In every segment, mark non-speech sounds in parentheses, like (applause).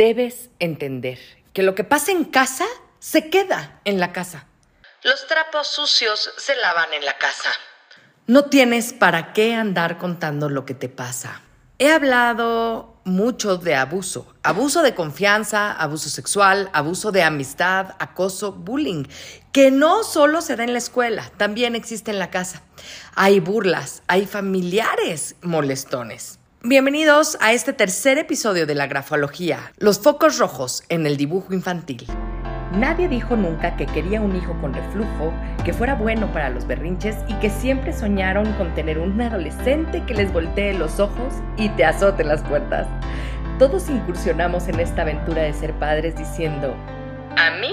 debes entender que lo que pasa en casa se queda en la casa. Los trapos sucios se lavan en la casa. No tienes para qué andar contando lo que te pasa. He hablado mucho de abuso, abuso de confianza, abuso sexual, abuso de amistad, acoso, bullying, que no solo se da en la escuela, también existe en la casa. Hay burlas, hay familiares molestones. Bienvenidos a este tercer episodio de la grafología, los focos rojos en el dibujo infantil. Nadie dijo nunca que quería un hijo con reflujo, que fuera bueno para los berrinches y que siempre soñaron con tener un adolescente que les voltee los ojos y te azote las puertas. Todos incursionamos en esta aventura de ser padres diciendo, a mí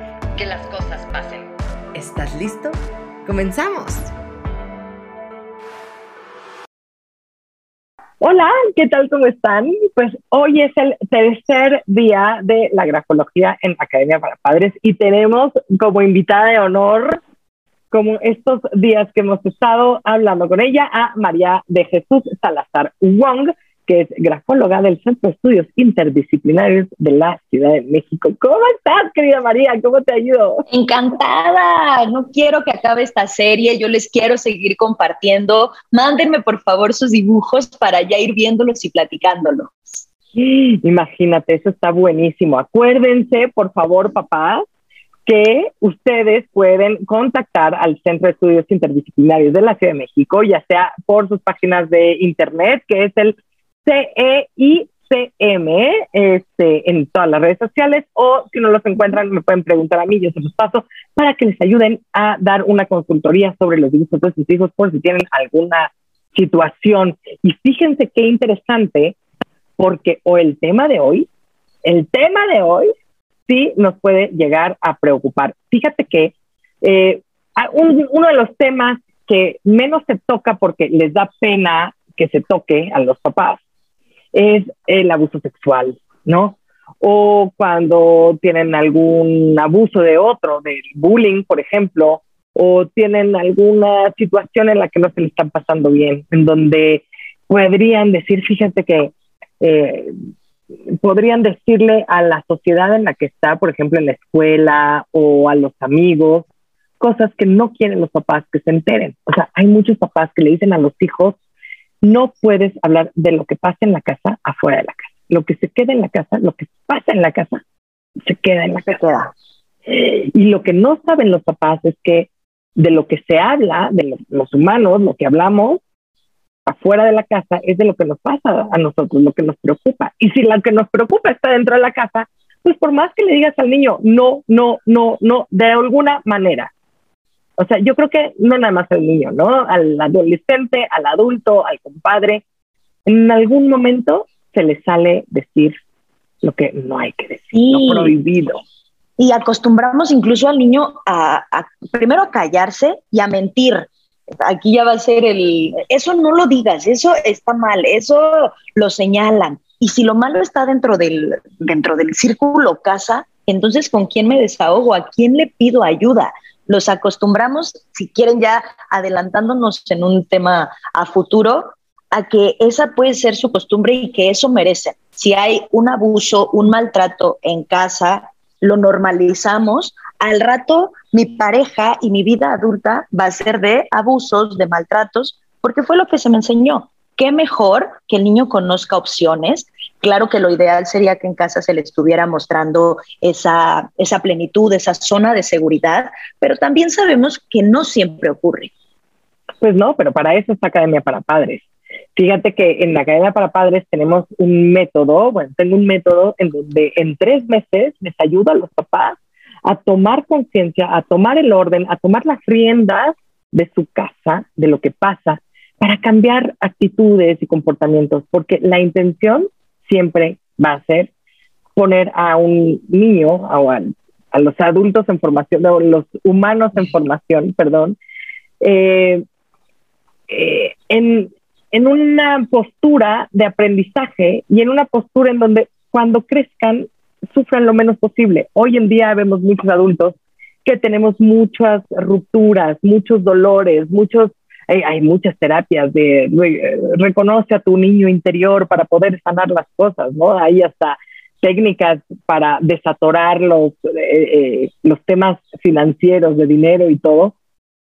que las cosas pasen. ¿Estás listo? ¡Comenzamos! Hola, ¿qué tal? ¿Cómo están? Pues hoy es el tercer día de la grafología en Academia para Padres y tenemos como invitada de honor, como estos días que hemos estado hablando con ella, a María de Jesús Salazar Wong, que es grafóloga del Centro de Estudios Interdisciplinarios de la Ciudad de México. ¿Cómo estás, querida María? ¿Cómo te ayudo? Encantada. No quiero que acabe esta serie. Yo les quiero seguir compartiendo. Mándenme, por favor, sus dibujos para ya ir viéndolos y platicándolos. Imagínate, eso está buenísimo. Acuérdense, por favor, papás, que ustedes pueden contactar al Centro de Estudios Interdisciplinarios de la Ciudad de México, ya sea por sus páginas de internet, que es el C-E-I-C-M este, en todas las redes sociales o si no los encuentran me pueden preguntar a mí, yo se los paso para que les ayuden a dar una consultoría sobre los dibujos de sus hijos por si tienen alguna situación. Y fíjense qué interesante porque o el tema de hoy, el tema de hoy sí nos puede llegar a preocupar. Fíjate que eh, uno de los temas que menos se toca porque les da pena que se toque a los papás es el abuso sexual, ¿no? O cuando tienen algún abuso de otro, del bullying, por ejemplo, o tienen alguna situación en la que no se le están pasando bien, en donde podrían decir, fíjate que eh, podrían decirle a la sociedad en la que está, por ejemplo, en la escuela o a los amigos, cosas que no quieren los papás que se enteren. O sea, hay muchos papás que le dicen a los hijos, no puedes hablar de lo que pasa en la casa afuera de la casa. Lo que se queda en la casa, lo que pasa en la casa, se queda en la casa. Y lo que no saben los papás es que de lo que se habla, de los, humanos, lo que hablamos afuera de la casa, es de lo que nos pasa a nosotros, lo que nos preocupa. Y si lo que nos preocupa está dentro de la casa, pues por más que le digas al niño, no, no, no, no, de alguna manera, o sea, yo creo que no nada más al niño, ¿no? Al adolescente, al adulto, al compadre, en algún momento se le sale decir lo que no hay que decir, lo prohibido. Y acostumbramos incluso al niño a, primero a callarse y a mentir. Aquí ya va a ser el, eso no lo digas, eso está mal, eso lo señalan. Y si lo malo está dentro del, dentro del círculo casa, entonces ¿con quién me desahogo? ¿A quién le pido ayuda? Los acostumbramos, si quieren ya adelantándonos en un tema a futuro, a que esa puede ser su costumbre y que eso merece. Si hay un abuso, un maltrato en casa, lo normalizamos, al rato mi pareja y mi vida adulta va a ser de abusos, de maltratos, porque fue lo que se me enseñó. Qué mejor que el niño conozca opciones, Claro que lo ideal sería que en casa se le estuviera mostrando esa, esa plenitud, esa zona de seguridad, pero también sabemos que no siempre ocurre. Pues no, pero para eso está Academia para Padres. Fíjate que en la Academia para Padres tenemos un método, bueno, tengo un método en donde en tres meses les ayudo a los papás a tomar conciencia, a tomar el orden, a tomar las riendas de su casa, de lo que pasa, para cambiar actitudes y comportamientos, porque la intención siempre va a ser poner a un niño o a, los adultos en formación, o los humanos en formación, perdón, eh, eh, en, en una postura de aprendizaje y en una postura en donde cuando crezcan sufran lo menos posible. Hoy en día vemos muchos adultos que tenemos muchas rupturas, muchos dolores, muchos hay, muchas terapias de reconoce a tu niño interior para poder sanar las cosas, ¿no? Hay hasta técnicas para desatorar los, eh, eh, los temas financieros de dinero y todo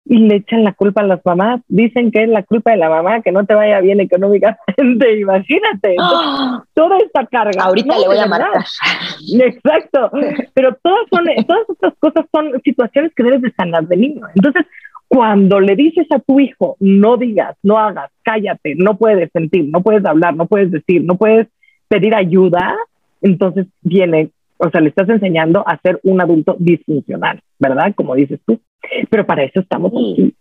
y le echan la culpa a las mamás. Dicen que es la culpa de la mamá que no te vaya bien económicamente. (laughs) Imagínate. ¡Ah! toda esta carga. Ahorita le voy a marcar. Exacto. (laughs) Pero todas, son, todas estas cosas son situaciones que debes de sanar de niño. Entonces, cuando le dices a tu hijo, no digas, no hagas, cállate, no puedes sentir, no puedes hablar, no puedes decir, no puedes pedir ayuda, entonces viene, o sea, le estás enseñando a ser un adulto disfuncional, ¿verdad? Como dices tú. Pero para eso estamos aquí.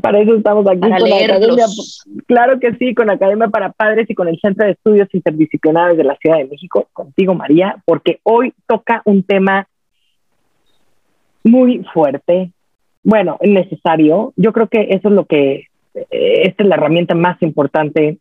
Para eso estamos aquí con la Academia. Claro que sí, con la Academia para Padres y con el Centro de Estudios Interdisciplinares de la Ciudad de México, contigo María, porque hoy toca un tema muy fuerte, bueno, necesario. Yo creo que eso es lo que, eh, esta es la herramienta más importante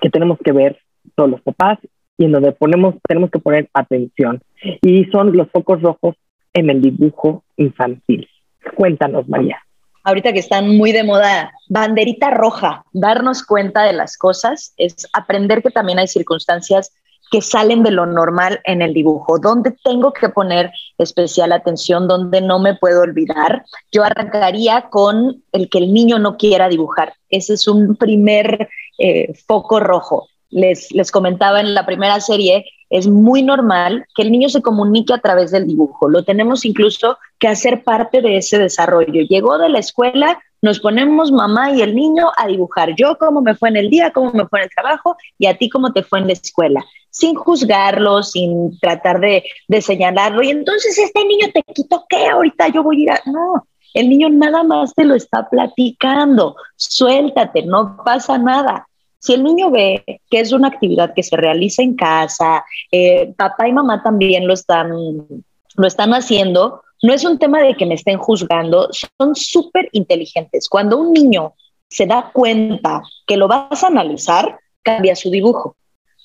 que tenemos que ver todos los papás y en donde ponemos, tenemos que poner atención. Y son los focos rojos en el dibujo infantil. Cuéntanos, María. Ahorita que están muy de moda, banderita roja, darnos cuenta de las cosas, es aprender que también hay circunstancias que salen de lo normal en el dibujo, donde tengo que poner especial atención, donde no me puedo olvidar. Yo arrancaría con el que el niño no quiera dibujar. Ese es un primer eh, foco rojo. Les, les comentaba en la primera serie es muy normal que el niño se comunique a través del dibujo. Lo tenemos incluso que hacer parte de ese desarrollo. Llegó de la escuela, nos ponemos mamá y el niño a dibujar. Yo cómo me fue en el día, cómo me fue en el trabajo y a ti cómo te fue en la escuela. Sin juzgarlo, sin tratar de, de señalarlo. Y entonces este niño te quitó qué, ahorita yo voy a ir a... No, el niño nada más te lo está platicando. Suéltate, no pasa nada. Si el niño ve que es una actividad que se realiza en casa, eh, papá y mamá también lo están, lo están haciendo, no es un tema de que me estén juzgando, son súper inteligentes. Cuando un niño se da cuenta que lo vas a analizar, cambia su dibujo.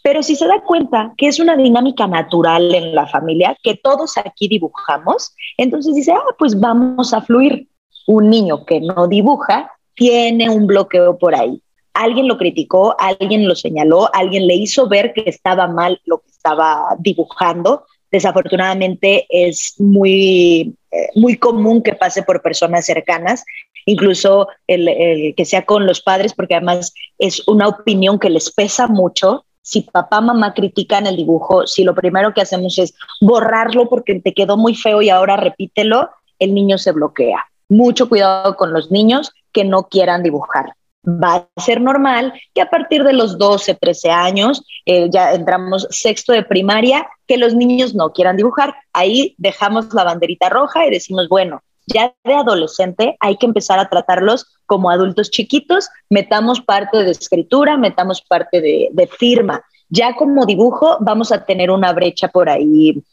Pero si se da cuenta que es una dinámica natural en la familia, que todos aquí dibujamos, entonces dice, ah, pues vamos a fluir. Un niño que no dibuja tiene un bloqueo por ahí alguien lo criticó, alguien lo señaló, alguien le hizo ver que estaba mal lo que estaba dibujando. Desafortunadamente es muy, eh, muy común que pase por personas cercanas, incluso el, que sea con los padres, porque además es una opinión que les pesa mucho. Si papá, mamá critican el dibujo, si lo primero que hacemos es borrarlo porque te quedó muy feo y ahora repítelo, el niño se bloquea. Mucho cuidado con los niños que no quieran dibujar va a ser normal que a partir de los 12, 13 años, eh, ya entramos sexto de primaria, que los niños no quieran dibujar. Ahí dejamos la banderita roja y decimos, bueno, ya de adolescente hay que empezar a tratarlos como adultos chiquitos, metamos parte de escritura, metamos parte de, de firma. Ya como dibujo vamos a tener una brecha por ahí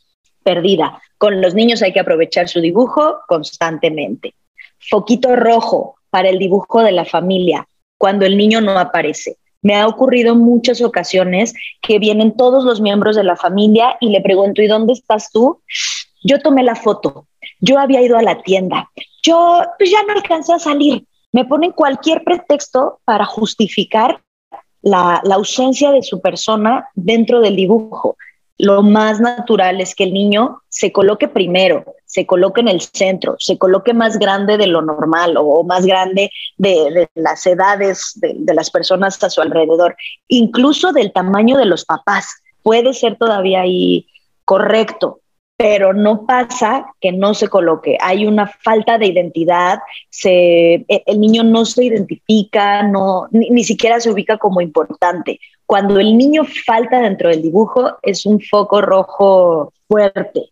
perdida. Con los niños hay que aprovechar su dibujo constantemente. Foquito rojo para el dibujo de la familia cuando el niño no aparece. Me ha ocurrido muchas ocasiones que vienen todos los miembros de la familia y le pregunto, ¿y dónde estás tú? Yo tomé la foto, yo había ido a la tienda, yo pues ya no alcancé a salir. Me ponen cualquier pretexto para justificar la, la ausencia de su persona dentro del dibujo lo más natural es que el niño se coloque primero, se coloque en el centro, se coloque más grande de lo normal o, más grande de, las edades de, las personas a su alrededor, incluso del tamaño de los papás. Puede ser todavía ahí correcto, pero no pasa que no se coloque. Hay una falta de identidad, e, el niño no se identifica, no, ni, siquiera se ubica como importante. Cuando el niño falta dentro del dibujo es un foco rojo fuerte,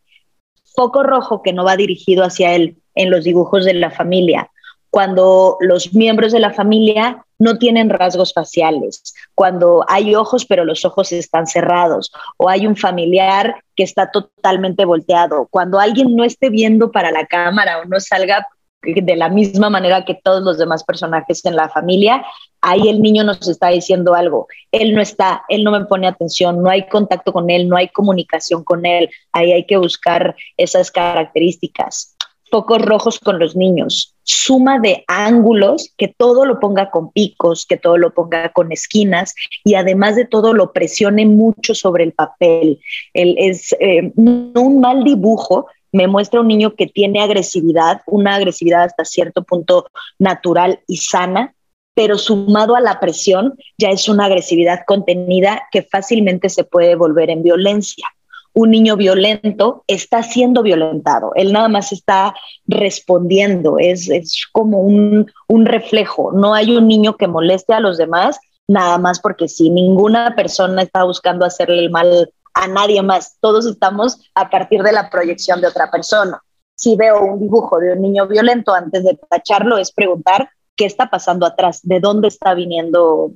foco rojo que no va dirigido hacia él en los dibujos de la familia. cuando los miembros de la familia no tienen rasgos faciales, cuando hay ojos pero los ojos están cerrados, o hay un familiar que está totalmente volteado, cuando alguien no esté viendo para la cámara o no salga de la misma manera que todos los demás personajes en la familia, ahí el niño nos está diciendo algo. Él no está, él no me pone atención, no hay contacto con él, no hay comunicación con él. Ahí hay que buscar esas características focos rojos con los niños, suma de ángulos, que todo lo ponga con picos, que todo lo ponga con esquinas y además de todo lo presione mucho sobre el papel. es eh, un mal dibujo, me muestra un niño que tiene agresividad, una agresividad hasta cierto punto natural y sana, pero sumado a la presión ya es una agresividad contenida que fácilmente se puede volver en violencia. Un niño violento está siendo violentado, él nada más está respondiendo, es, como un, un, reflejo, no hay un niño que moleste a los demás, nada más porque si ninguna persona está buscando hacerle el mal a nadie más, todos estamos a partir de la proyección de otra persona. Si veo un dibujo de un niño violento, antes de tacharlo es preguntar qué está pasando atrás, de dónde está viniendo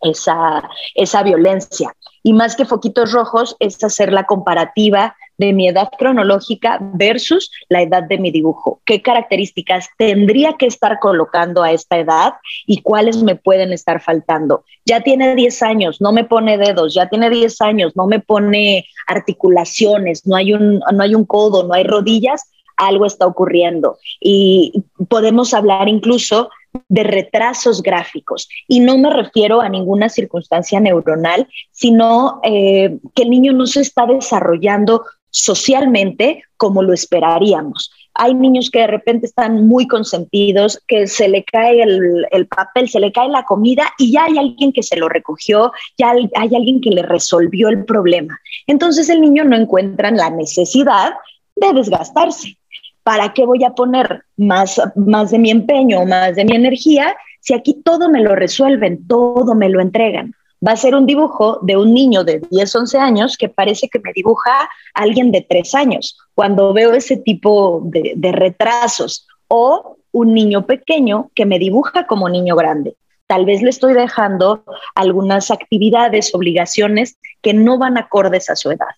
esa, esa violencia. Y más que foquitos rojos, es hacer la comparativa de mi edad cronológica versus la edad de mi dibujo. ¿Qué características tendría que estar colocando a esta edad y cuáles me pueden estar faltando? Ya tiene 10 años, no me pone dedos, ya tiene 10 años, no me pone articulaciones, no hay un, no hay un codo, no hay rodillas, algo está ocurriendo. Y podemos hablar incluso de retrasos gráficos. Y no me refiero a ninguna circunstancia neuronal, sino eh, que el niño no se está desarrollando socialmente como lo esperaríamos. Hay niños que de repente están muy consentidos, que se le cae el, el, papel, se le cae la comida y ya hay alguien que se lo recogió, ya hay, hay alguien que le resolvió el problema. Entonces el niño no encuentra la necesidad de desgastarse. ¿para qué voy a poner más, más de mi empeño, más de mi energía, si aquí todo me lo resuelven, todo me lo entregan? Va a ser un dibujo de un niño de 10, 11 años que parece que me dibuja alguien de 3 años, cuando veo ese tipo de, de retrasos, o un niño pequeño que me dibuja como niño grande. Tal vez le estoy dejando algunas actividades, obligaciones que no van acordes a su edad.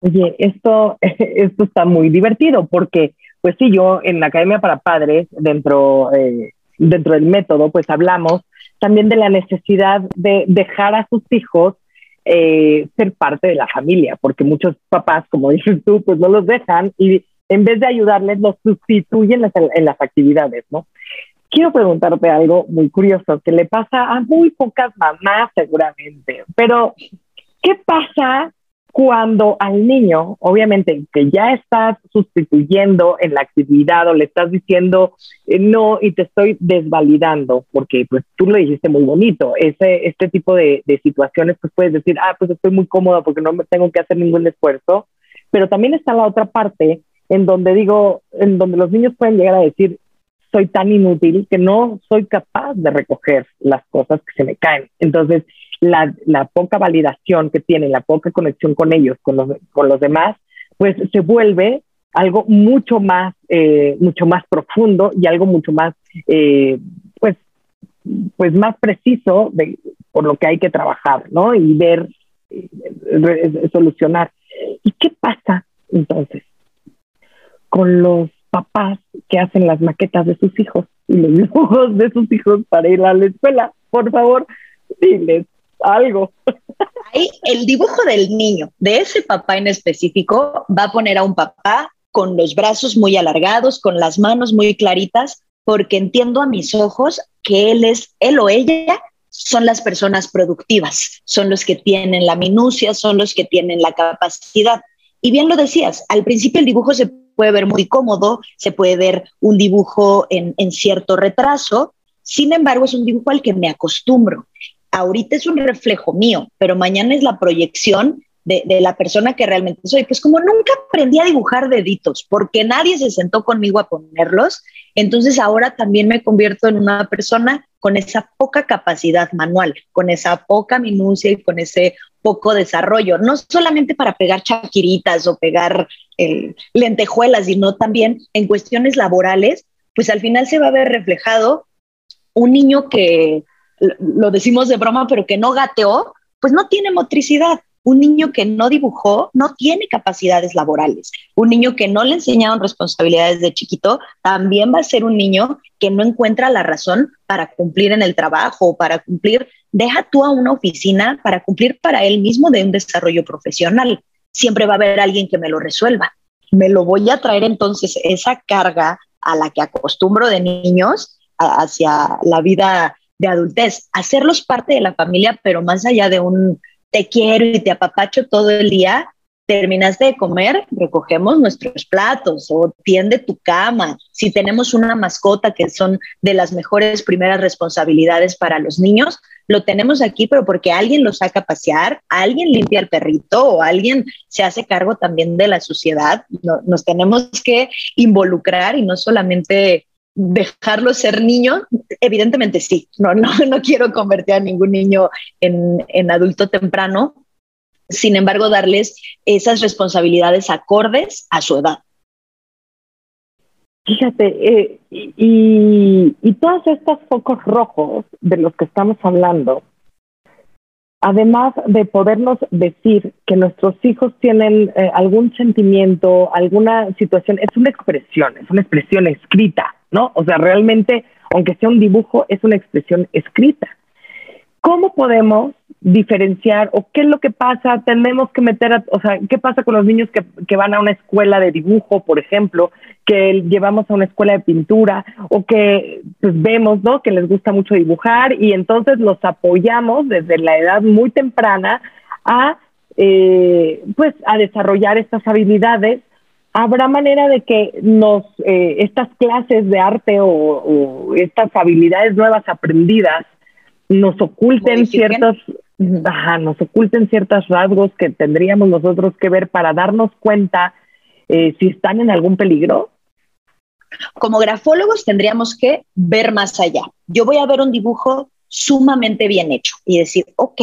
Oye, esto, (laughs) esto está muy divertido porque, pues sí, yo en la Academia para Padres, dentro, eh, dentro del método, pues hablamos también de la necesidad de dejar a sus hijos eh, ser parte de la familia, porque muchos papás, como (laughs) dices tú, pues no los dejan y en vez de ayudarles, los sustituyen en las actividades, ¿no? Quiero preguntarte algo muy curioso que le pasa a muy pocas mamás seguramente, pero ¿qué pasa cuando al niño, obviamente, que ya estás sustituyendo en la actividad o le estás diciendo eh, no y te estoy desvalidando, porque pues tú lo dijiste muy bonito, ese, este tipo de, de, situaciones, pues puedes decir, ah, pues estoy muy cómoda porque no me tengo que hacer ningún esfuerzo, pero también está la otra parte en donde digo, en donde los niños pueden llegar a decir, soy tan inútil que no soy capaz de recoger las cosas que se me caen. Entonces, la, la poca validación que tienen, la poca conexión con ellos, con los, con los demás, pues se vuelve algo mucho más, eh, mucho más profundo y algo mucho más, eh, pues, pues más preciso de, por lo que hay que trabajar, ¿no? Y ver, eh, solucionar. ¿Y qué pasa entonces con los papás que hacen las maquetas de sus hijos y los (laughs) dibujos de sus hijos para ir a la escuela? Por favor, diles, algo. Ahí el dibujo del niño, de ese papá en específico, va a poner a un papá con los brazos muy alargados, con las manos muy claritas, porque entiendo a mis ojos que él es, él o ella son las personas productivas, son los que tienen la minucia, son los que tienen la capacidad. Y bien lo decías, al principio el dibujo se puede ver muy cómodo, se puede ver un dibujo en, cierto retraso, sin embargo es un dibujo al que me acostumbro ahorita es un reflejo mío, pero mañana es la proyección de, la persona que realmente soy. Pues como nunca aprendí a dibujar deditos, porque nadie se sentó conmigo a ponerlos, entonces ahora también me convierto en una persona con esa poca capacidad manual, con esa poca minucia y con ese poco desarrollo, no solamente para pegar chaquiritas o pegar lentejuelas, sino también en cuestiones laborales pues al final se va a ver reflejado un niño que, lo decimos de broma, pero que no gateó, pues no tiene motricidad. Un niño que no dibujó no tiene capacidades laborales. Un niño que no le enseñaron responsabilidades de chiquito también va a ser un niño que no encuentra la razón para cumplir en el trabajo o para cumplir. Deja tú a una oficina para cumplir para él mismo de un desarrollo profesional. Siempre va a haber alguien que me lo resuelva. Me lo voy a traer entonces esa carga a la que acostumbro de niños hacia la vida de adultez, hacerlos parte de la familia, pero más allá de un te quiero y te apapacho todo el día, terminaste de comer, recogemos nuestros platos o tiende tu cama. Si tenemos una mascota que son de las mejores primeras responsabilidades para los niños, lo tenemos aquí, pero porque alguien lo saca a pasear, alguien limpia el perrito o alguien se hace cargo también de la suciedad. nos tenemos que involucrar y no solamente dejarlo ser niño, evidentemente sí, no, no, (laughs) no quiero convertir a ningún niño en, en adulto temprano, sin embargo, darles esas responsabilidades acordes a su edad. Fíjate, eh, y, y, todos estos focos rojos de los que estamos hablando, además de podernos decir que nuestros hijos tienen eh, algún sentimiento, alguna situación, es una expresión, es una expresión escrita, ¿no? O sea, realmente, aunque sea un dibujo, es una expresión escrita. ¿Cómo podemos diferenciar o qué es lo que pasa? Tenemos que meter, a, o sea, ¿qué pasa con los niños que, van a una escuela de dibujo, por ejemplo, que llevamos a una escuela de pintura o que pues, vemos, ¿no? Que les gusta mucho dibujar y entonces los apoyamos desde la edad muy temprana a, eh, pues, a desarrollar estas habilidades. ¿Habrá manera de que nos, eh, estas clases de arte o estas habilidades nuevas aprendidas nos oculten ciertos, ajá, nos oculten ciertos rasgos que tendríamos nosotros que ver para darnos cuenta eh, si están en algún peligro? Como grafólogos tendríamos que ver más allá. Yo voy a ver un dibujo sumamente bien hecho y decir, ok,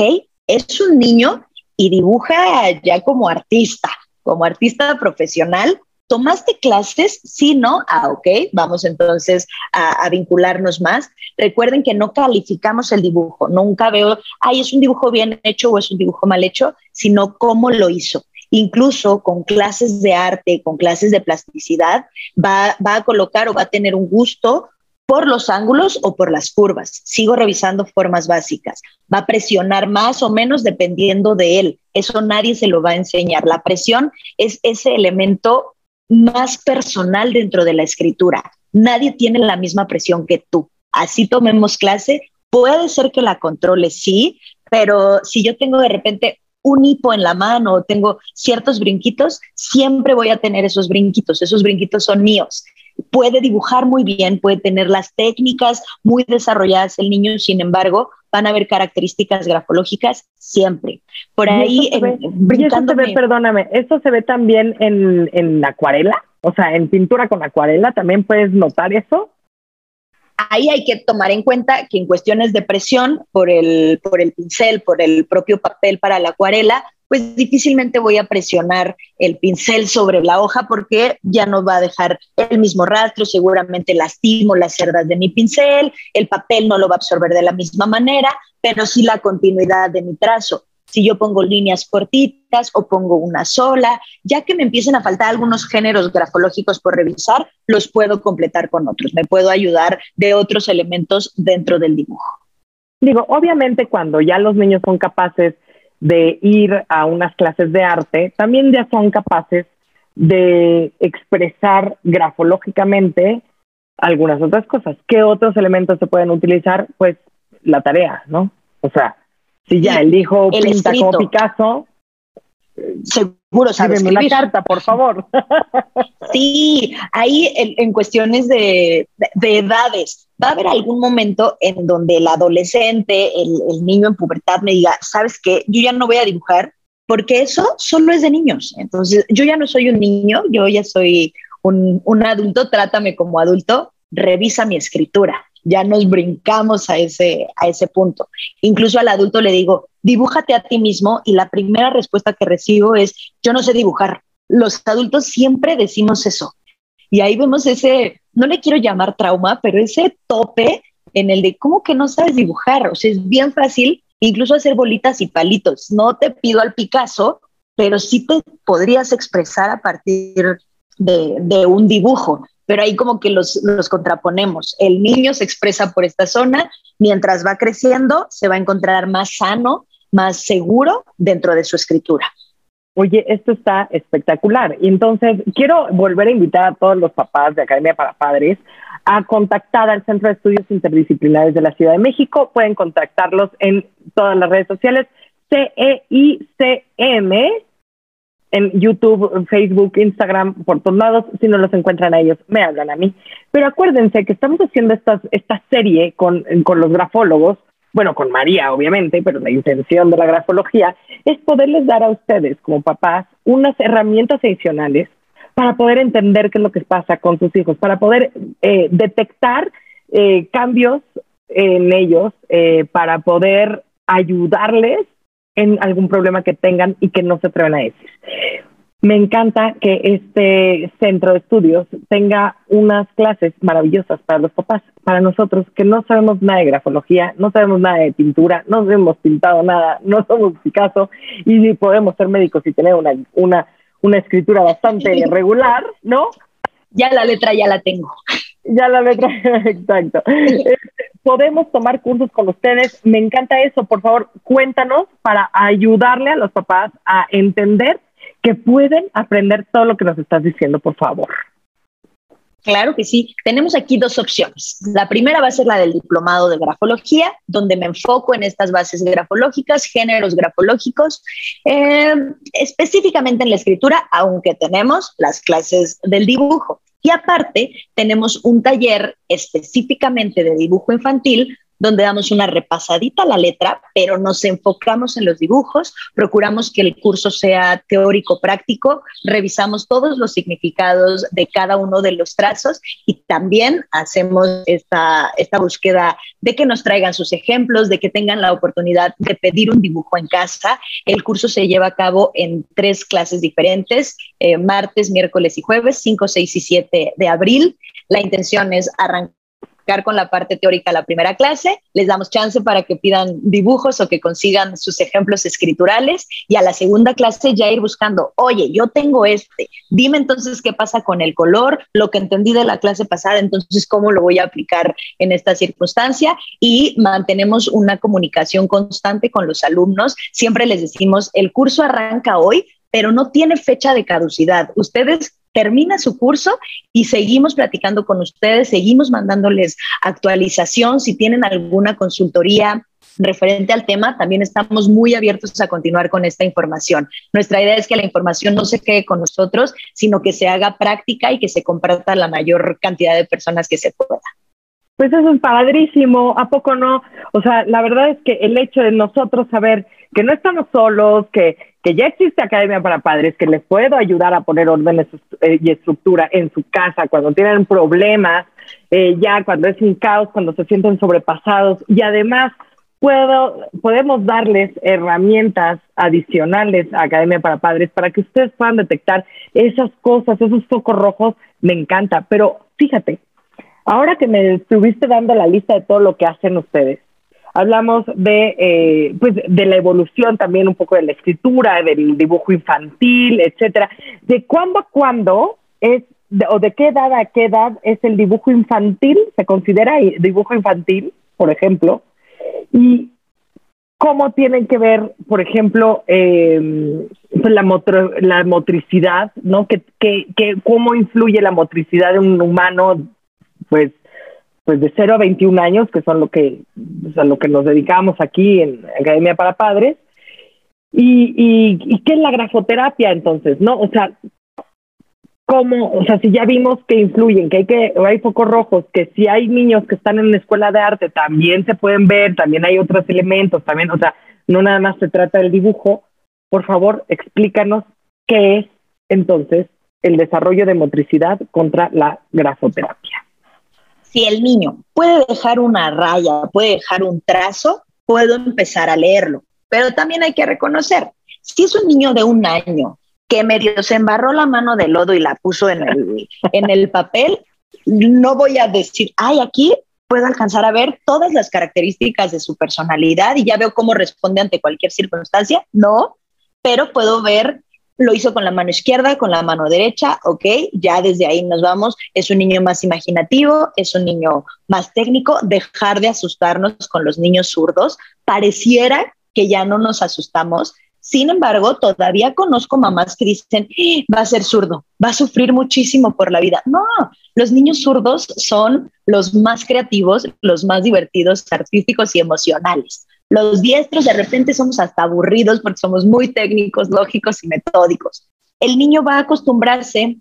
es un niño y dibuja ya como artista, como artista profesional, ¿Tomaste clases? Sí, ¿no? Ah, ok, vamos entonces a, vincularnos más. Recuerden que no calificamos el dibujo, nunca veo, ay, es un dibujo bien hecho o es un dibujo mal hecho, sino cómo lo hizo. Incluso con clases de arte, con clases de plasticidad, va, va a colocar o va a tener un gusto por los ángulos o por las curvas. Sigo revisando formas básicas. Va a presionar más o menos dependiendo de él. Eso nadie se lo va a enseñar. La presión es ese elemento más personal dentro de la escritura. Nadie tiene la misma presión que tú. Así tomemos clase, puede ser que la controle, sí, pero si yo tengo de repente un hipo en la mano o tengo ciertos brinquitos, siempre voy a tener esos brinquitos. Esos brinquitos son míos. Puede dibujar muy bien, puede tener las técnicas muy desarrolladas el niño, sin embargo, van a haber características grafológicas siempre. Por ahí, brincando. perdóname, ¿eso se ve también en, en acuarela? O sea, en pintura con acuarela, ¿también puedes notar eso? Ahí hay que tomar en cuenta que en cuestiones de presión por el, por el pincel, por el propio papel para la acuarela, pues difícilmente voy a presionar el pincel sobre la hoja porque ya no va a dejar el mismo rastro, seguramente lastimo las cerdas de mi pincel, el papel no lo va a absorber de la misma manera, pero sí la continuidad de mi trazo. Si yo pongo líneas cortitas o pongo una sola, ya que me empiecen a faltar algunos géneros grafológicos por revisar, los puedo completar con otros. Me puedo ayudar de otros elementos dentro del dibujo. Digo, obviamente cuando ya los niños son capaces de ir a unas clases de arte, también ya son capaces de expresar grafológicamente algunas otras cosas. ¿Qué otros elementos se pueden utilizar? Pues la tarea, ¿no? O sea, si ya el hijo pinta como Picasso, seguro sabes una carta, por favor. Sí, ahí en, cuestiones de, edades, va a haber algún momento en donde el adolescente, el, niño en pubertad me diga, ¿sabes qué? Yo ya no voy a dibujar porque eso solo es de niños. Entonces, yo ya no soy un niño, yo ya soy un, un adulto, trátame como adulto, revisa mi escritura ya nos brincamos a ese, a ese punto. Incluso al adulto le digo, dibújate a ti mismo y la primera respuesta que recibo es, yo no sé dibujar. Los adultos siempre decimos eso. Y ahí vemos ese, no le quiero llamar trauma, pero ese tope en el de cómo que no sabes dibujar. O sea, es bien fácil incluso hacer bolitas y palitos. No te pido al Picasso, pero sí te podrías expresar a partir de, de un dibujo. Pero ahí como que los, los contraponemos. El niño se expresa por esta zona, mientras va creciendo se va a encontrar más sano, más seguro dentro de su escritura. Oye, esto está espectacular. Entonces quiero volver a invitar a todos los papás de Academia para Padres a contactar al Centro de Estudios Interdisciplinares de la Ciudad de México. Pueden contactarlos en todas las redes sociales, CEICM, en YouTube, Facebook, Instagram, por todos lados. Si no los encuentran a ellos, me hablan a mí. Pero acuérdense que estamos haciendo esta, esta serie con, con los grafólogos, bueno, con María, obviamente, pero la intención de la grafología es poderles dar a ustedes, como papás, unas herramientas adicionales para poder entender qué es lo que pasa con sus hijos, para poder eh, detectar eh, cambios en ellos, eh, para poder ayudarles en algún problema que tengan y que no se atreven a decir. Me encanta que este centro de estudios tenga unas clases maravillosas para los papás, para nosotros que no sabemos nada de grafología, no sabemos nada de pintura, no hemos pintado nada, no somos Picasso y podemos ser médicos y tener una, una una escritura bastante (laughs) regular, ¿no? Ya la letra ya la tengo. Ya la letra, (laughs) exacto. (laughs) Podemos tomar cursos con ustedes. Me encanta eso. Por favor, cuéntanos para ayudarle a los papás a entender que pueden aprender todo lo que nos estás diciendo, por favor. Claro que sí. Tenemos aquí dos opciones. La primera va a ser la del diplomado de grafología, donde me enfoco en estas bases grafológicas, géneros grafológicos, eh, específicamente en la escritura, aunque tenemos las clases del dibujo. Y aparte, tenemos un taller específicamente de dibujo infantil donde damos una repasadita a la letra, pero nos enfocamos en los dibujos, procuramos que el curso sea teórico práctico, revisamos todos los significados de cada uno de los trazos y también hacemos esta, esta búsqueda de que nos traigan sus ejemplos, de que tengan la oportunidad de pedir un dibujo en casa. El curso se lleva a cabo en tres clases diferentes, eh, martes, miércoles y jueves, 5, 6 y 7 de abril. La intención es arrancar con la parte teórica la primera clase, les damos chance para que pidan dibujos o que consigan sus ejemplos escriturales y a la segunda clase ya ir buscando, oye, yo tengo este, dime entonces qué pasa con el color, lo que entendí de la clase pasada, entonces cómo lo voy a aplicar en esta circunstancia y mantenemos una comunicación constante con los alumnos. Siempre les decimos, el curso arranca hoy, pero no tiene fecha de caducidad. Ustedes termina su curso y seguimos platicando con ustedes, seguimos mandándoles actualización. Si tienen alguna consultoría referente al tema, también estamos muy abiertos a continuar con esta información. Nuestra idea es que la información no se quede con nosotros, sino que se haga práctica y que se comparta la mayor cantidad de personas que se pueda. Pues eso es padrísimo, ¿a poco no? O sea, la verdad es que el hecho de nosotros saber que no estamos solos, que, ya existe Academia para Padres, que les puedo ayudar a poner orden eh, y estructura en su casa cuando tienen problemas, eh, ya cuando es un caos, cuando se sienten sobrepasados. Y además puedo, podemos darles herramientas adicionales a Academia para Padres para que ustedes puedan detectar esas cosas, esos focos rojos, me encanta, pero fíjate, Ahora que me estuviste dando la lista de todo lo que hacen ustedes, hablamos de, eh, pues, de la evolución también un poco de la escritura, del dibujo infantil, etcétera. ¿De cuándo a cuándo es, o de qué edad a qué edad es el dibujo infantil? ¿Se considera dibujo infantil, por ejemplo? Y cómo tienen que ver, por ejemplo, em, pues, la, la motricidad, ¿no? Que, que, que, ¿Cómo influye la motricidad de un humano pues, pues de 0 a 21 años, que son lo que, a lo que nos dedicamos aquí en Academia para Padres. Y, y, qué es la grafoterapia entonces, ¿no? O sea, cómo, o sea, si ya vimos que influyen, que hay que hay focos rojos, que si hay niños que están en la escuela de arte también se pueden ver, también hay otros elementos, también, o sea, no nada más se trata del dibujo. Por favor, explícanos qué es entonces el desarrollo de motricidad contra la grafoterapia si el niño puede dejar una raya, puede dejar un trazo, puedo empezar a leerlo. Pero también hay que reconocer, si es un niño de un año que medio se embarró la mano de lodo y la puso en el, (laughs) en el papel, no voy a decir, ay, aquí puedo alcanzar a ver todas las características de su personalidad y ya veo cómo responde ante cualquier circunstancia. No, pero puedo ver, lo hizo con la mano izquierda, con la mano derecha, ok, ya desde ahí nos vamos. Es un niño más imaginativo, es un niño más técnico, dejar de asustarnos con los niños zurdos. Pareciera que ya no nos asustamos, sin embargo, todavía conozco mamás que dicen, ¡Ah! va a ser zurdo, va a sufrir muchísimo por la vida. No, los niños zurdos son los más creativos, los más divertidos, artísticos y emocionales. Los diestros de repente somos hasta aburridos porque somos muy técnicos, lógicos y metódicos. El niño va a acostumbrarse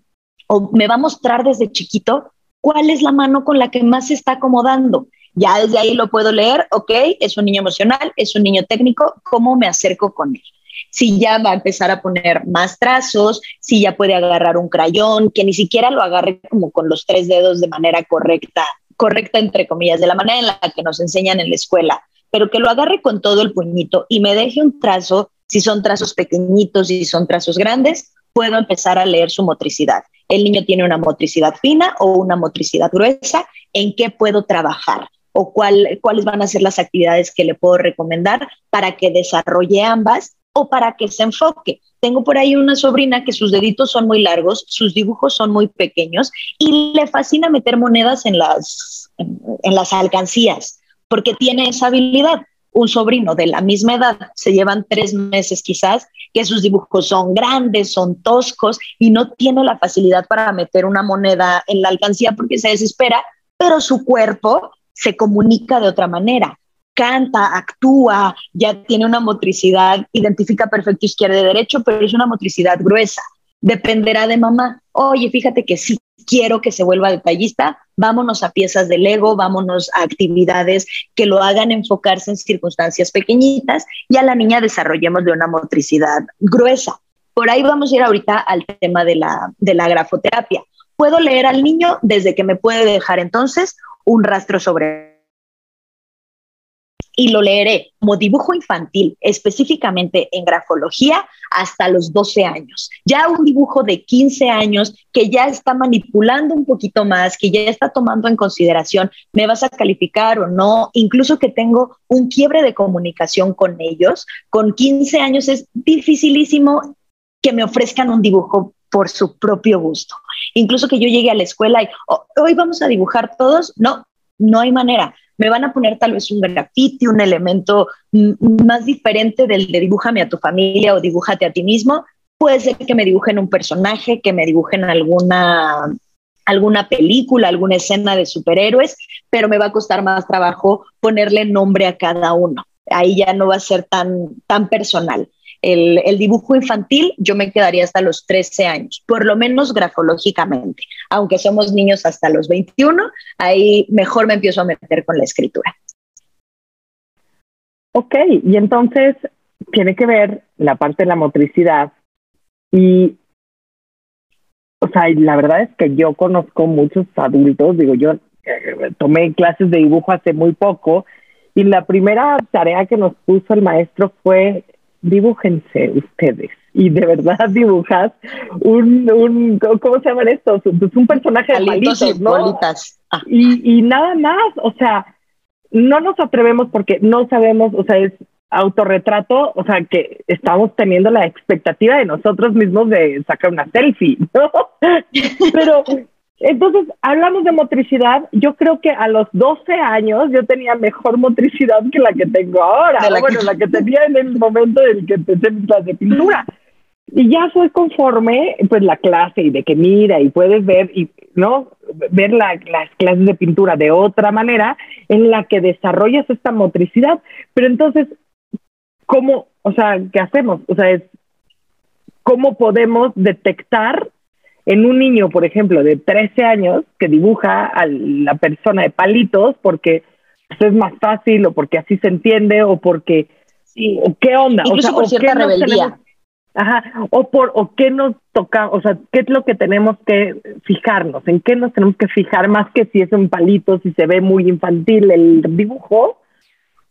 o me va a mostrar desde chiquito cuál es la mano con la que más se está acomodando. Ya desde ahí lo puedo leer, ok, es un niño emocional, es un niño técnico, ¿cómo me acerco con él? si ya va a empezar a poner más trazos, si ya puede agarrar un crayón, que ni siquiera lo agarre como con los tres dedos de manera correcta, correcta entre comillas, de la manera en la que nos enseñan en la escuela, pero que lo agarre con todo el puñito y me deje un trazo, si son trazos pequeñitos y si son trazos grandes, puedo empezar a leer su motricidad. El niño tiene una motricidad fina o una motricidad gruesa, ¿en qué puedo trabajar? o cuál, cuáles van a ser las actividades que le puedo recomendar para que desarrolle ambas o para que se enfoque. Tengo por ahí una sobrina que sus deditos son muy largos, sus dibujos son muy pequeños y le fascina meter monedas en las, en, las alcancías porque tiene esa habilidad. Un sobrino de la misma edad, se llevan tres meses quizás, que sus dibujos son grandes, son toscos y no tiene la facilidad para meter una moneda en la alcancía porque se desespera, pero su cuerpo se comunica de otra manera canta, actúa, ya tiene una motricidad, identifica perfecto izquierda y derecho, pero es una motricidad gruesa. Dependerá de mamá. Oye, fíjate que si quiero que se vuelva detallista, vámonos a piezas de Lego, vámonos a actividades que lo hagan enfocarse en circunstancias pequeñitas y a la niña desarrollemos de una motricidad gruesa. Por ahí vamos a ir ahorita al tema de la, de la grafoterapia. Puedo leer al niño desde que me puede dejar entonces un rastro sobre y lo leeré como dibujo infantil, específicamente en grafología, hasta los 12 años. Ya un dibujo de 15 años que ya está manipulando un poquito más, que ya está tomando en consideración, me vas a calificar o no, incluso que tengo un quiebre de comunicación con ellos. Con 15 años es dificilísimo que me ofrezcan un dibujo por su propio gusto. Incluso que yo llegue a la escuela y oh, hoy vamos a dibujar todos, no, no hay manera me van a poner tal vez un graffiti, un elemento más diferente del de dibújame a tu familia o dibújate a ti mismo. Puede ser que me dibujen un personaje, que me dibujen alguna, alguna película, alguna escena de superhéroes, pero me va a costar más trabajo ponerle nombre a cada uno. Ahí ya no va a ser tan, tan personal el, dibujo infantil, yo me quedaría hasta los 13 años, por lo menos grafológicamente. Aunque somos niños hasta los 21, ahí mejor me empiezo a meter con la escritura. Ok, y entonces tiene que ver la parte de la motricidad y, o sea, la verdad es que yo conozco muchos adultos, digo, yo eh, tomé clases de dibujo hace muy poco y la primera tarea que nos puso el maestro fue dibújense ustedes y de verdad (laughs) dibujas un, un ¿cómo se llaman estos? Pues un personaje de palitos, ¿no? Ah. Y, y nada más, o sea, no nos atrevemos porque no sabemos, o sea, es autorretrato, o sea, que estamos teniendo la expectativa de nosotros mismos de sacar una selfie, (laughs) ¿no? Pero entonces, hablamos de motricidad. Yo creo que a los 12 años yo tenía mejor motricidad que la que tengo ahora. bueno, la que tenía en el momento en el que empecé mi clase de pintura. Y ya fue conforme, pues, la clase y de que mira y puedes ver y, ¿no? Ver las clases de pintura de otra manera en la que desarrollas esta motricidad. Pero entonces, ¿cómo, o sea, qué hacemos? O sea, es, ¿cómo podemos detectar en un niño, por ejemplo, de 13 años que dibuja a la persona de palitos porque pues, es más fácil o porque así se entiende o porque sí. o qué onda, o sea, por cierta rebeldía. ajá, o por o qué nos toca, o sea, qué es lo que tenemos que fijarnos, en qué nos tenemos que fijar más que si es un palito, si se ve muy infantil el dibujo,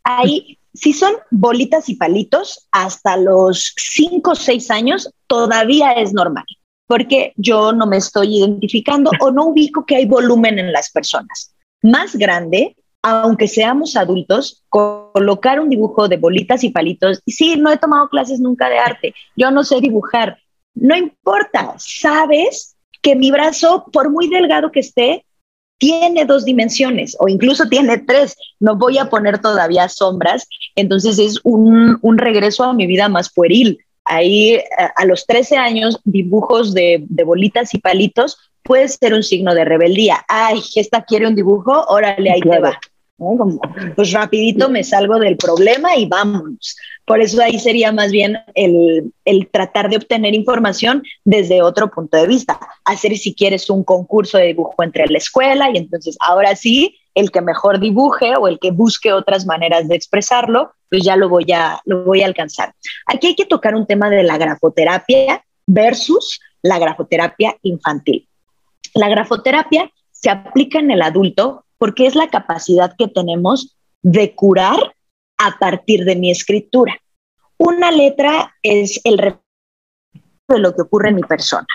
Ahí, si son bolitas y palitos, hasta los 5 o 6 años todavía es normal, porque yo no me estoy identificando o no ubico que hay volumen en las personas. Más grande, aunque seamos adultos, colocar un dibujo de bolitas y palitos, sí, no he tomado clases nunca de arte, yo no sé dibujar, no importa, sabes que mi brazo, por muy delgado que esté, tiene dos dimensiones o incluso tiene tres. No voy a poner todavía sombras, entonces es un, regreso a mi vida más pueril. Ahí a, los 13 años, dibujos de, de, bolitas y palitos puede ser un signo de rebeldía. Ay, esta quiere un dibujo, órale, ahí te va pues rapidito me salgo del problema y vamos. Por eso ahí sería más bien el, el, tratar de obtener información desde otro punto de vista. Hacer si quieres un concurso de dibujo entre la escuela y entonces ahora sí, el que mejor dibuje o el que busque otras maneras de expresarlo, pues ya lo voy a, lo voy a alcanzar. Aquí hay que tocar un tema de la grafoterapia versus la grafoterapia infantil. La grafoterapia se aplica en el adulto porque es la capacidad que tenemos de curar a partir de mi escritura. Una letra es el de lo que ocurre en mi persona.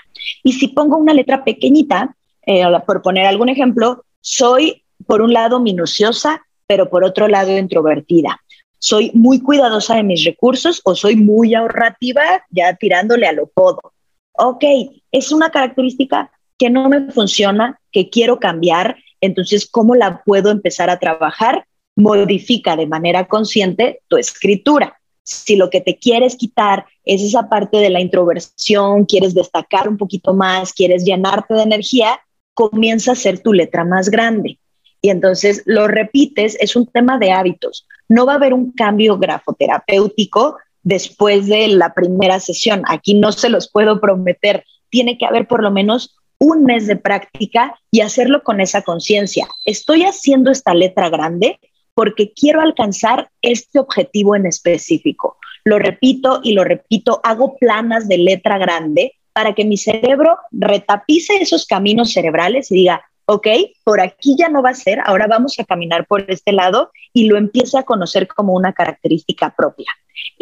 Y si pongo una letra pequeñita, eh, por poner algún ejemplo, soy por un lado minuciosa, pero por otro lado introvertida. Soy muy cuidadosa de mis recursos o soy muy ahorrativa, ya tirándole a lo codo. Ok, es una característica que no me funciona, que quiero cambiar entonces, ¿cómo la puedo empezar a trabajar? Modifica de manera consciente tu escritura. Si lo que te quieres quitar es esa parte de la introversión, quieres destacar un poquito más, quieres llenarte de energía, comienza a hacer tu letra más grande. Y entonces lo repites, es un tema de hábitos. No va a haber un cambio grafoterapéutico después de la primera sesión. Aquí no se los puedo prometer. Tiene que haber por lo menos un mes de práctica y hacerlo con esa conciencia. Estoy haciendo esta letra grande porque quiero alcanzar este objetivo en específico. Lo repito y lo repito, hago planas de letra grande para que mi cerebro retapice esos caminos cerebrales y diga, ok, por aquí ya no va a ser, ahora vamos a caminar por este lado y lo empiece a conocer como una característica propia.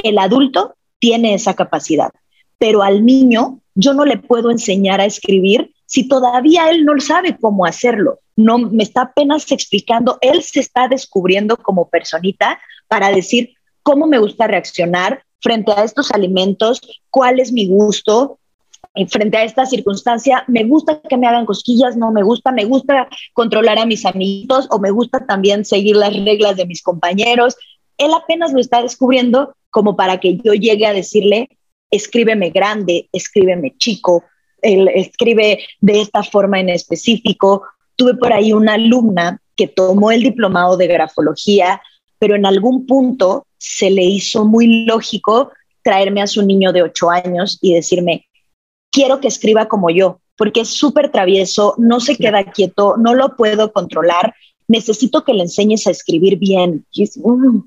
El adulto tiene esa capacidad, pero al niño yo no le puedo enseñar a escribir si todavía él no sabe cómo hacerlo? No me está apenas explicando, él se está descubriendo como personita para decir cómo me gusta reaccionar frente a estos alimentos, cuál es mi gusto, frente a esta circunstancia, me gusta que me hagan cosquillas, no me gusta, me gusta controlar a mis amiguitos o me gusta también seguir las reglas de mis compañeros. Él apenas lo está descubriendo como para que yo llegue a decirle, escríbeme grande, escríbeme chico, él escribe de esta forma en específico. Tuve por ahí una alumna que tomó el diplomado de grafología, pero en algún punto se le hizo muy lógico traerme a su niño de ocho años y decirme, quiero que escriba como yo, porque es súper travieso, no se queda quieto, no lo puedo controlar, necesito que le enseñes a escribir bien. Mm,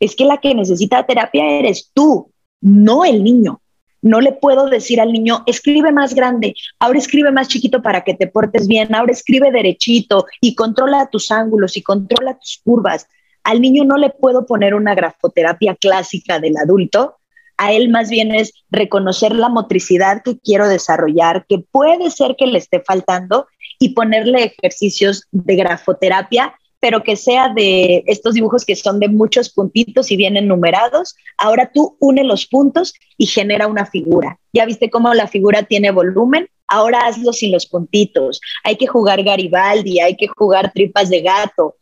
es que la que necesita terapia eres tú, no el niño. No le puedo decir al niño, escribe más grande, ahora escribe más chiquito para que te portes bien, ahora escribe derechito y controla tus ángulos y controla tus curvas. Al niño no le puedo poner una grafoterapia clásica del adulto, a él más bien es reconocer la motricidad que quiero desarrollar, que puede ser que le esté faltando y ponerle ejercicios de grafoterapia pero que sea de estos dibujos que son de muchos puntitos y vienen numerados. Ahora tú une los puntos y genera una figura. Ya viste cómo la figura tiene volumen, ahora hazlo sin los puntitos. Hay que jugar Garibaldi, hay que jugar tripas de gato,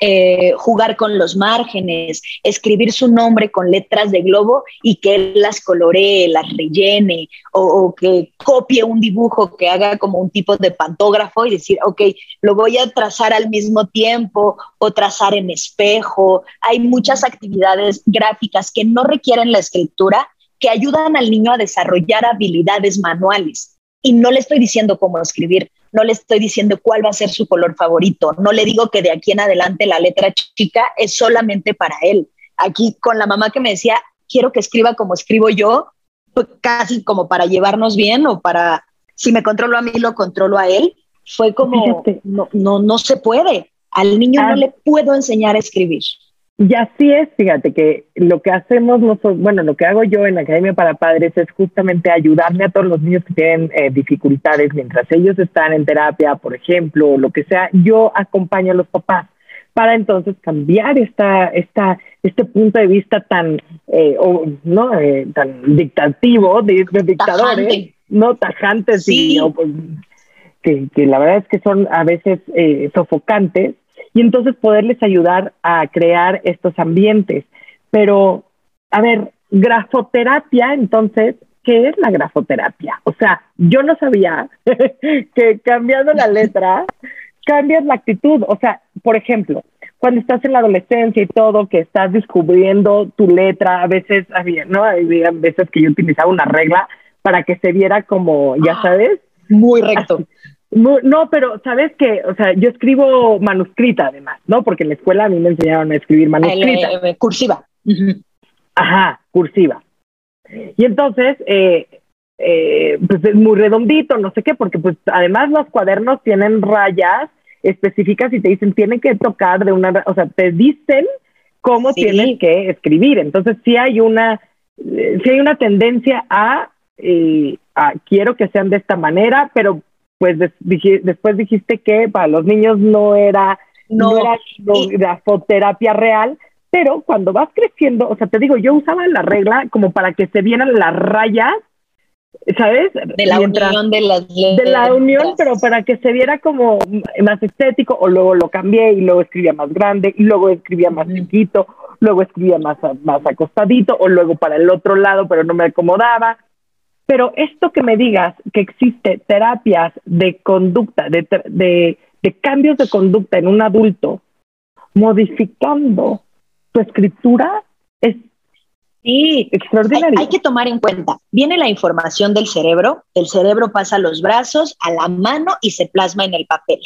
eh, jugar con los márgenes, escribir su nombre con letras de globo y que él las coloree, las rellene o, que copie un dibujo que haga como un tipo de pantógrafo y decir, ok, lo voy a trazar al mismo tiempo o trazar en espejo. Hay muchas actividades gráficas que no requieren la escritura que ayudan al niño a desarrollar habilidades manuales. Y no le estoy diciendo cómo escribir, no le estoy diciendo cuál va a ser su color favorito, no le digo que de aquí en adelante la letra chica es solamente para él. Aquí con la mamá que me decía, quiero que escriba como escribo yo, pues casi como para llevarnos bien o para, si me controlo a mí, lo controlo a él, fue como, no, no, no se puede. Al niño no ah. le puedo enseñar a escribir. Y así es, fíjate que lo que hacemos, nosotros, bueno, lo que hago yo en la Academia para Padres es justamente ayudarme a todos los niños que tienen eh, dificultades mientras ellos están en terapia, por ejemplo, o lo que sea, yo acompaño a los papás para entonces cambiar esta, esta, este punto de vista tan, eh, no, eh, tan dictativo de, dictadores, no tajantes sí. pues, que, que, la verdad es que son a veces sofocantes y entonces poderles ayudar a crear estos ambientes. Pero, a ver, grafoterapia, entonces, ¿qué es la grafoterapia? O sea, yo no sabía (laughs) que cambiando la letra cambias la actitud. O sea, por ejemplo, cuando estás en la adolescencia y todo, que estás descubriendo tu letra, a veces había, ¿no? Había veces que yo utilizaba una regla para que se viera como, ya ah, sabes, muy recto. No, pero sabes que, o sea, yo escribo manuscrita además, ¿no? Porque en la escuela a mí me enseñaron a escribir manuscrita. Eh, cursiva. Ajá, cursiva. Y entonces, eh, eh, pues es muy redondito, no sé qué, porque pues además los cuadernos tienen rayas específicas y te dicen, tienen que tocar de una, o sea, te dicen cómo tienes que escribir. Entonces sí hay una, sí hay una tendencia a, a, quiero que sean de esta manera, pero pues después dijiste que para los niños no era, no, era grafoterapia real, pero cuando vas creciendo, o sea, te digo, yo usaba la regla como para que se vieran las rayas, ¿sabes? De la unión de las De la unión, pero para que se viera como más estético, o luego lo cambié y luego escribía más grande, y luego escribía más chiquito, luego escribía más, más acostadito, o luego para el otro lado, pero no me acomodaba. Pero esto que me digas que existe terapias de conducta, de, de, cambios de conducta en un adulto, modificando tu escritura, es extraordinario. Hay, que tomar en cuenta, viene la información del cerebro, el cerebro pasa a los brazos, a la mano y se plasma en el papel.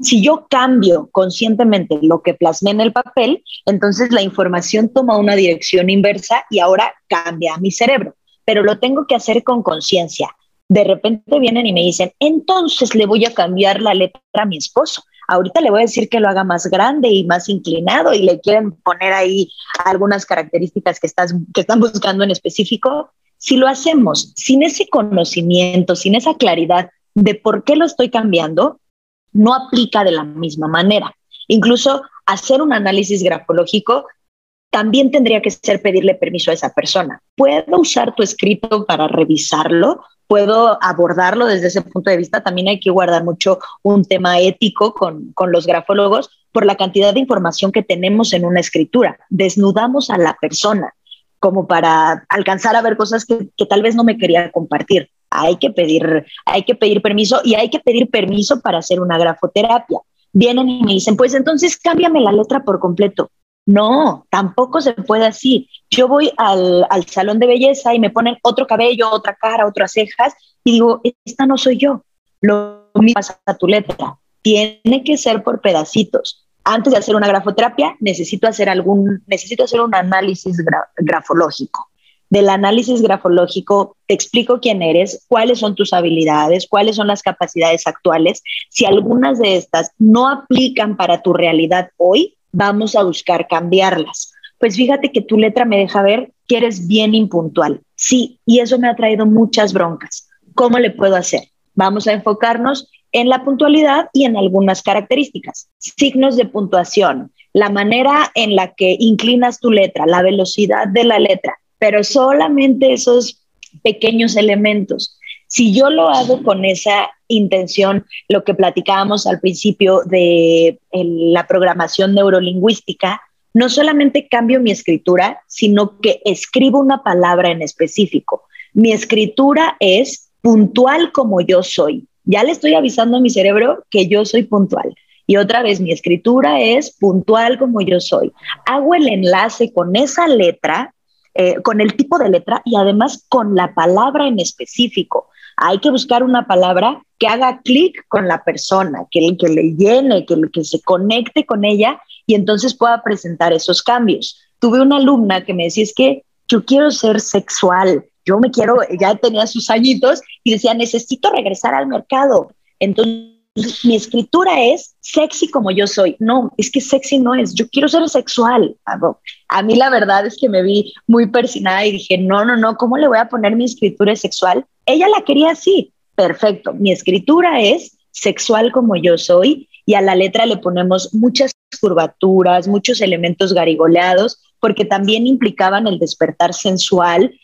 Si yo cambio conscientemente lo que plasmé en el papel, entonces la información toma una dirección inversa y ahora cambia mi cerebro pero lo tengo que hacer con conciencia. De repente vienen y me dicen, entonces le voy a cambiar la letra a mi esposo. Ahorita le voy a decir que lo haga más grande y más inclinado y le quieren poner ahí algunas características que, estás, que están buscando en específico. Si lo hacemos sin ese conocimiento, sin esa claridad de por qué lo estoy cambiando, no aplica de la misma manera. Incluso hacer un análisis grafológico también tendría que ser pedirle permiso a esa persona. ¿Puedo usar tu escrito para revisarlo? ¿Puedo abordarlo desde ese punto de vista? También hay que guardar mucho un tema ético con, los grafólogos por la cantidad de información que tenemos en una escritura. Desnudamos a la persona como para alcanzar a ver cosas que, que tal vez no me quería compartir. Hay que pedir, hay que pedir permiso y hay que pedir permiso para hacer una grafoterapia. Vienen y me dicen, pues entonces cámbiame la letra por completo no, tampoco se puede así. Yo voy al, salón de belleza y me ponen otro cabello, otra cara, otras cejas y digo, esta no soy yo. Lo mismo pasa a tu letra. Tiene que ser por pedacitos. Antes de hacer una grafoterapia, necesito hacer algún, necesito hacer un análisis grafológico. Del análisis grafológico te explico quién eres, cuáles son tus habilidades, cuáles son las capacidades actuales. Si algunas de estas no aplican para tu realidad hoy, vamos a buscar cambiarlas. Pues fíjate que tu letra me deja ver que eres bien impuntual. Sí, y eso me ha traído muchas broncas. ¿Cómo le puedo hacer? Vamos a enfocarnos en la puntualidad y en algunas características. Signos de puntuación, la manera en la que inclinas tu letra, la velocidad de la letra, pero solamente esos pequeños elementos. Si yo lo hago con esa intención, lo que platicábamos al principio de la programación neurolingüística, no solamente cambio mi escritura, sino que escribo una palabra en específico. Mi escritura es puntual como yo soy. Ya le estoy avisando a mi cerebro que yo soy puntual. Y otra vez, mi escritura es puntual como yo soy. Hago el enlace con esa letra, eh, con el tipo de letra y además con la palabra en específico. Hay que buscar una palabra que haga clic con la persona, que, que le llene, que, que se conecte con ella y entonces pueda presentar esos cambios. Tuve una alumna que me decía, es que yo quiero ser sexual, yo me quiero, ya tenía sus añitos y decía, necesito regresar al mercado. Entonces mi escritura es sexy como yo soy. No, es que sexy no es, yo quiero ser sexual. A mí la verdad es que me vi muy persinada y dije, no, no, no, ¿cómo le voy a poner mi escritura sexual? Ella la quería así, perfecto. Mi escritura es sexual como yo soy y a la letra le ponemos muchas curvaturas, muchos elementos garigoleados, porque también implicaban el despertar sensual,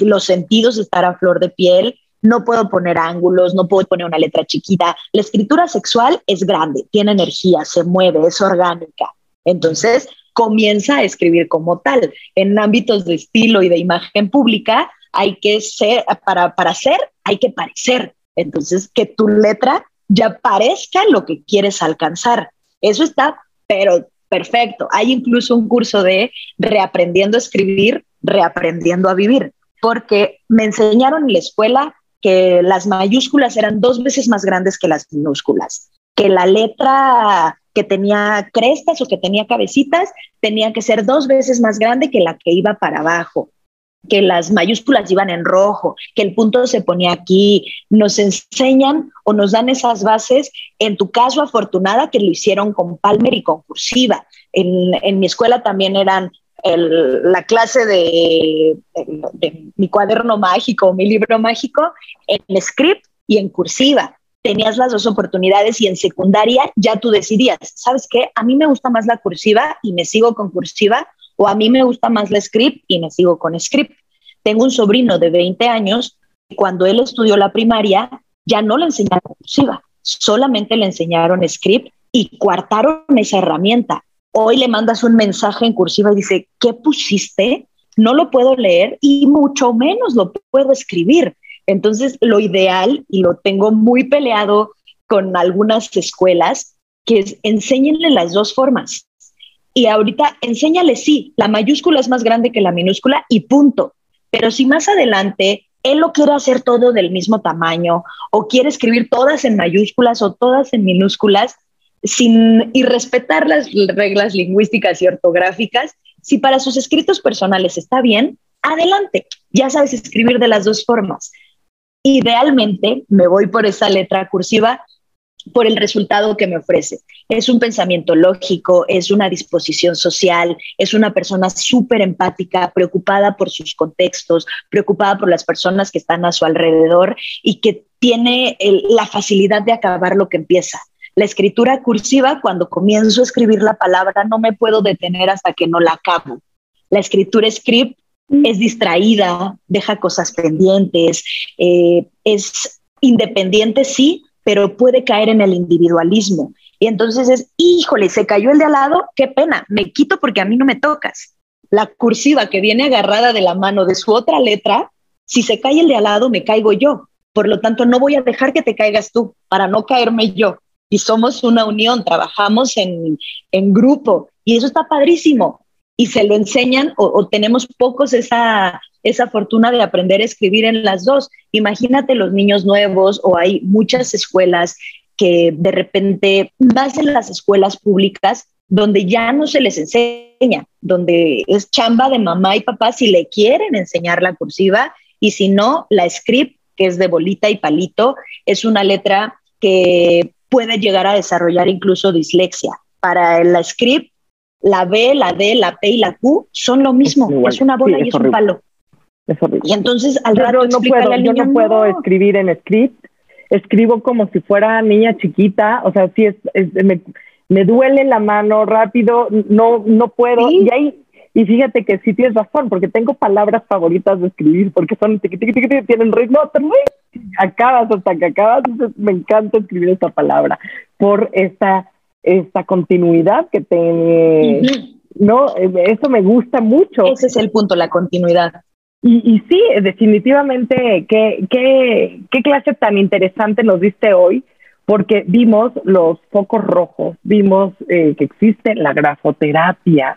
los sentidos de estar a flor de piel, no puedo poner ángulos, no puedo poner una letra chiquita. La escritura sexual es grande, tiene energía, se mueve, es orgánica. Entonces, comienza a escribir como tal. En ámbitos de estilo y de imagen pública, hay que ser, para, para ser, hay que parecer. Entonces, que tu letra ya parezca lo que quieres alcanzar. Eso está, pero perfecto. Hay incluso un curso de reaprendiendo a escribir, reaprendiendo a vivir, porque me enseñaron en la escuela que las mayúsculas eran dos veces más grandes que las minúsculas, que la letra que tenía crestas o que tenía cabecitas tenía que ser dos veces más grande que la que iba para abajo, que las mayúsculas iban en rojo, que el punto se ponía aquí. Nos enseñan o nos dan esas bases, en tu caso afortunada, que lo hicieron con Palmer y con cursiva. En, en mi escuela también eran la clase de, mi cuaderno mágico, mi libro mágico, en script y en cursiva. Tenías las dos oportunidades y en secundaria ya tú decidías, ¿sabes qué? A mí me gusta más la cursiva y me sigo con cursiva o a mí me gusta más la script y me sigo con script. Tengo un sobrino de 20 años, cuando él estudió la primaria, ya no le enseñaron cursiva, solamente le enseñaron script y coartaron esa herramienta hoy le mandas un mensaje en cursiva y dice, ¿qué pusiste? No lo puedo leer y mucho menos lo puedo escribir. Entonces, lo ideal, y lo tengo muy peleado con algunas escuelas, que es enséñenle las dos formas. Y ahorita enséñale, sí, la mayúscula es más grande que la minúscula y punto. Pero si más adelante él lo quiere hacer todo del mismo tamaño o quiere escribir todas en mayúsculas o todas en minúsculas, sin y respetar las reglas lingüísticas y ortográficas. Si para sus escritos personales está bien, adelante. Ya sabes escribir de las dos formas. Idealmente me voy por esa letra cursiva por el resultado que me ofrece. Es un pensamiento lógico, es una disposición social, es una persona súper empática, preocupada por sus contextos, preocupada por las personas que están a su alrededor y que tiene la facilidad de acabar lo que empieza. La escritura cursiva, cuando comienzo a escribir la palabra, no me puedo detener hasta que no la acabo. La escritura script es distraída, deja cosas pendientes, eh, es independiente, sí, pero puede caer en el individualismo. Y entonces es, híjole, se cayó el de al lado, qué pena, me quito porque a mí no me tocas. La cursiva que viene agarrada de la mano de su otra letra, si se cae el de al lado, me caigo yo. Por lo tanto, no voy a dejar que te caigas tú para no caerme yo y somos una unión, trabajamos en, grupo y eso está padrísimo. Y se lo enseñan o, tenemos pocos esa, esa fortuna de aprender a escribir en las dos. Imagínate los niños nuevos o hay muchas escuelas que de repente, más en las escuelas públicas, donde ya no se les enseña, donde es chamba de mamá y papá si le quieren enseñar la cursiva y si no, la script, que es de bolita y palito, es una letra que puede llegar a desarrollar incluso dislexia. Para el script, la B, la D, la P y la Q son lo mismo, es, una bola y es un palo. Es horrible. Y entonces al rato no puedo, yo no puedo escribir en script, escribo como si fuera niña chiquita, o sea, sí es, me, me, duele la mano rápido, no, no puedo, y ahí y fíjate que sí tienes razón, porque tengo palabras favoritas de escribir, porque son tienen ritmo, acabas hasta que acabas, me encanta escribir esta palabra por esta, esta continuidad que tiene, ¿no? Eso me gusta mucho. Ese es el punto, la continuidad. Y, y sí, definitivamente, ¿qué, qué, qué clase tan interesante nos diste hoy, porque vimos los focos rojos, vimos eh, que existe la grafoterapia,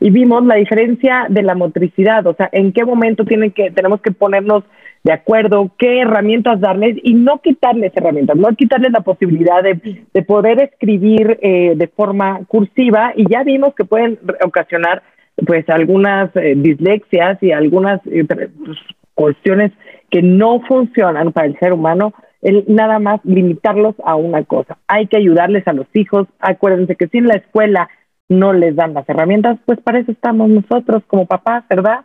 y vimos la diferencia de la motricidad, o sea, en qué momento tienen que, tenemos que ponernos de acuerdo, qué herramientas darles y no quitarles herramientas, no quitarles la posibilidad de, de poder escribir eh, de forma cursiva y ya vimos que pueden ocasionar pues algunas eh, dislexias y algunas eh, pues, cuestiones que no funcionan para el ser humano el nada más limitarlos a una cosa. Hay que ayudarles a los hijos. Acuérdense que si la escuela no les dan las herramientas, pues para eso estamos nosotros como papás, ¿verdad?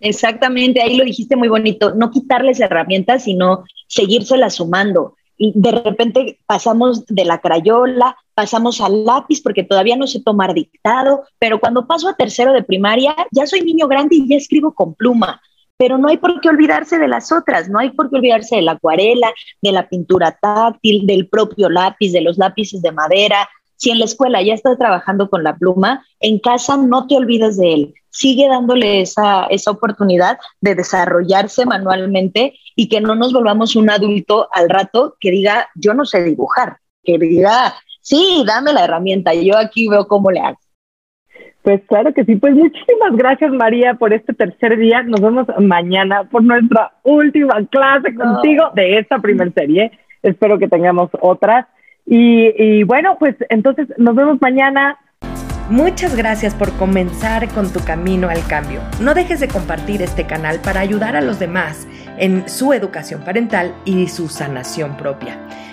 Exactamente, ahí lo dijiste muy bonito, no quitarles herramientas, sino seguírselas sumando. Y de repente pasamos de la crayola, pasamos al lápiz porque todavía no sé tomar dictado, pero cuando paso a tercero de primaria, ya soy niño grande y ya escribo con pluma. Pero no hay por qué olvidarse de las otras, no hay por qué olvidarse de la acuarela, de la pintura táctil, del propio lápiz, de los lápices de madera, si en la escuela ya estás trabajando con la pluma, en casa no te olvides de él. Sigue dándole esa, esa oportunidad de desarrollarse manualmente y que no nos volvamos un adulto al rato que diga, yo no sé dibujar, que diga, sí, dame la herramienta, yo aquí veo cómo le hago. Pues claro que sí, pues muchísimas gracias María por este tercer día. Nos vemos mañana por nuestra última clase contigo de esta primer serie. Espero que tengamos otras. Y, bueno, pues entonces nos vemos mañana. Muchas gracias por comenzar con tu camino al cambio. No dejes de compartir este canal para ayudar a los demás en su educación parental y su sanación propia.